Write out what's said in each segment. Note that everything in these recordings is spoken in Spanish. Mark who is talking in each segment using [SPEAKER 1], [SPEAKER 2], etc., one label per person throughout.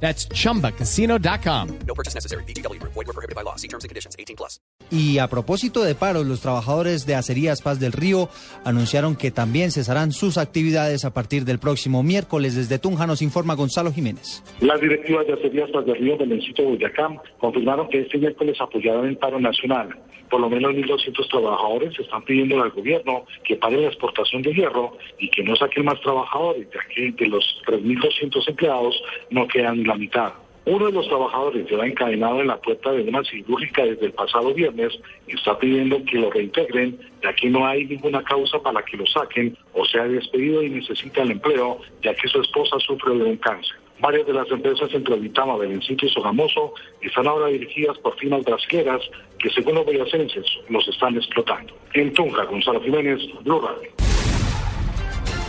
[SPEAKER 1] That's chumbacasino.com.
[SPEAKER 2] No purchase necessary. BGW. Void were prohibited by law. See terms and conditions. 18 plus.
[SPEAKER 3] Y a propósito de paros, los trabajadores de Acerías Paz del Río anunciaron que también cesarán sus actividades a partir del próximo miércoles. Desde Tunja nos informa Gonzalo Jiménez.
[SPEAKER 4] Las directivas de Acerías Paz del Río del municipio de Boyacá confirmaron que este miércoles apoyarán el paro nacional. Por lo menos 1.200 trabajadores están pidiendo al gobierno que pare la exportación de hierro y que no saquen más trabajadores, ya que de los 3.200 empleados no quedan la mitad. Uno de los trabajadores lleva encadenado en la puerta de una cirúrgica desde el pasado viernes y está pidiendo que lo reintegren, ya que no hay ninguna causa para que lo saquen o sea despedido y necesita el empleo, ya que su esposa sufre de un cáncer. Varias de las empresas entre Vitama, Belencito y Sogamoso están ahora dirigidas por firmas brasileras que según los boyacenses los están explotando. En Tunja, Gonzalo Jiménez, Blue.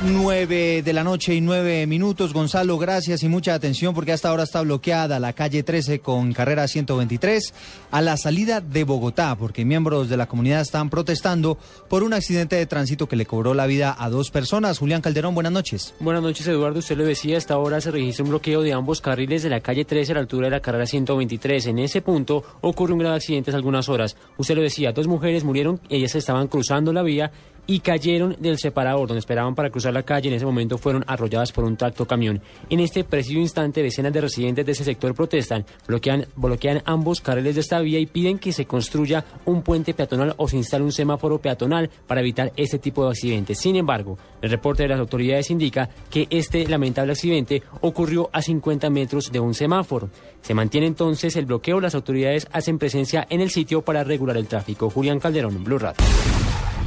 [SPEAKER 3] 9 de la noche y 9 minutos. Gonzalo, gracias y mucha atención porque hasta ahora está bloqueada la calle 13 con carrera 123 a la salida de Bogotá porque miembros de la comunidad están protestando por un accidente de tránsito que le cobró la vida a dos personas. Julián Calderón, buenas noches.
[SPEAKER 5] Buenas noches, Eduardo. Usted lo decía, hasta ahora se registra un bloqueo de ambos carriles de la calle 13 a la altura de la carrera 123. En ese punto ocurre un grave accidente hace algunas horas. Usted lo decía, dos mujeres murieron, ellas estaban cruzando la vía y cayeron del separador donde esperaban para cruzar la calle. En ese momento fueron arrolladas por un tracto camión. En este preciso instante, decenas de residentes de ese sector protestan, bloquean, bloquean ambos carriles de esta vía y piden que se construya un puente peatonal o se instale un semáforo peatonal para evitar este tipo de accidentes. Sin embargo, el reporte de las autoridades indica que este lamentable accidente ocurrió a 50 metros de un semáforo. Se mantiene entonces el bloqueo. Las autoridades hacen presencia en el sitio para regular el tráfico. Julián Calderón, Blue Radio.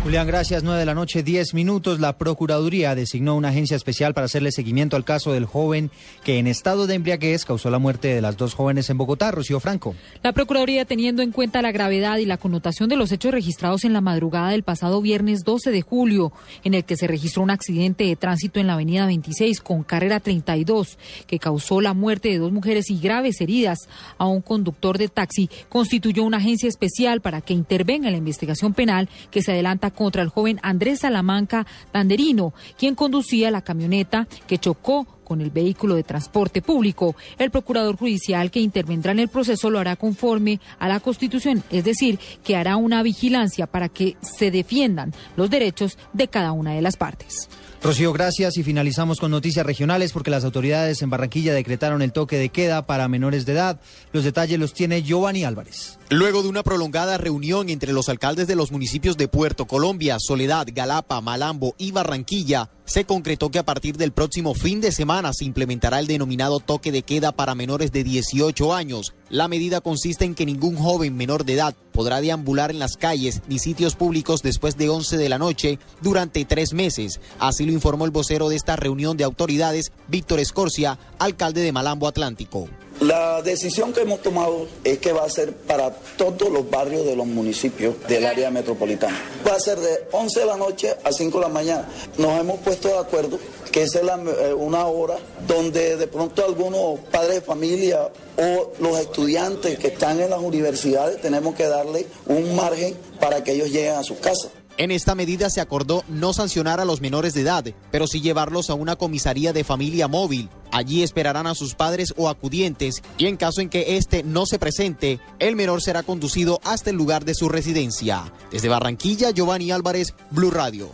[SPEAKER 3] Julián, gracias. 9 de la noche, 10 minutos. La Procuraduría designó una agencia especial para hacerle seguimiento al caso del joven que en estado de embriaguez causó la muerte de las dos jóvenes en Bogotá. Rocío Franco.
[SPEAKER 6] La Procuraduría, teniendo en cuenta la gravedad y la connotación de los hechos registrados en la madrugada del pasado viernes 12 de julio, en el que se registró un accidente de tránsito en la avenida 26 con carrera 32, que causó la muerte de dos mujeres y graves heridas a un conductor de taxi, constituyó una agencia especial para que intervenga en la investigación penal que se adelanta contra el joven Andrés Salamanca Tanderino, quien conducía la camioneta que chocó con el vehículo de transporte público. El procurador judicial que intervendrá en el proceso lo hará conforme a la Constitución, es decir, que hará una vigilancia para que se defiendan los derechos de cada una de las partes.
[SPEAKER 3] Rocío, gracias y finalizamos con noticias regionales porque las autoridades en Barranquilla decretaron el toque de queda para menores de edad. Los detalles los tiene Giovanni Álvarez.
[SPEAKER 7] Luego de una prolongada reunión entre los alcaldes de los municipios de Puerto Colombia, Soledad, Galapa, Malambo y Barranquilla, se concretó que a partir del próximo fin de semana se implementará el denominado toque de queda para menores de 18 años. La medida consiste en que ningún joven menor de edad podrá deambular en las calles ni sitios públicos después de 11 de la noche durante tres meses. Así lo informó el vocero de esta reunión de autoridades, Víctor Escorcia, alcalde de Malambo Atlántico.
[SPEAKER 8] La decisión que hemos tomado es que va a ser para todos los barrios de los municipios del área metropolitana. Va a ser de 11 de la noche a 5 de la mañana. Nos hemos puesto de acuerdo que es eh, una hora donde de pronto algunos padres de familia o los estudiantes que están en las universidades tenemos que darle un margen para que ellos lleguen a sus casas.
[SPEAKER 7] En esta medida se acordó no sancionar a los menores de edad, pero sí llevarlos a una comisaría de familia móvil. Allí esperarán a sus padres o acudientes y en caso en que éste no se presente, el menor será conducido hasta el lugar de su residencia. Desde Barranquilla, Giovanni Álvarez, Blue Radio.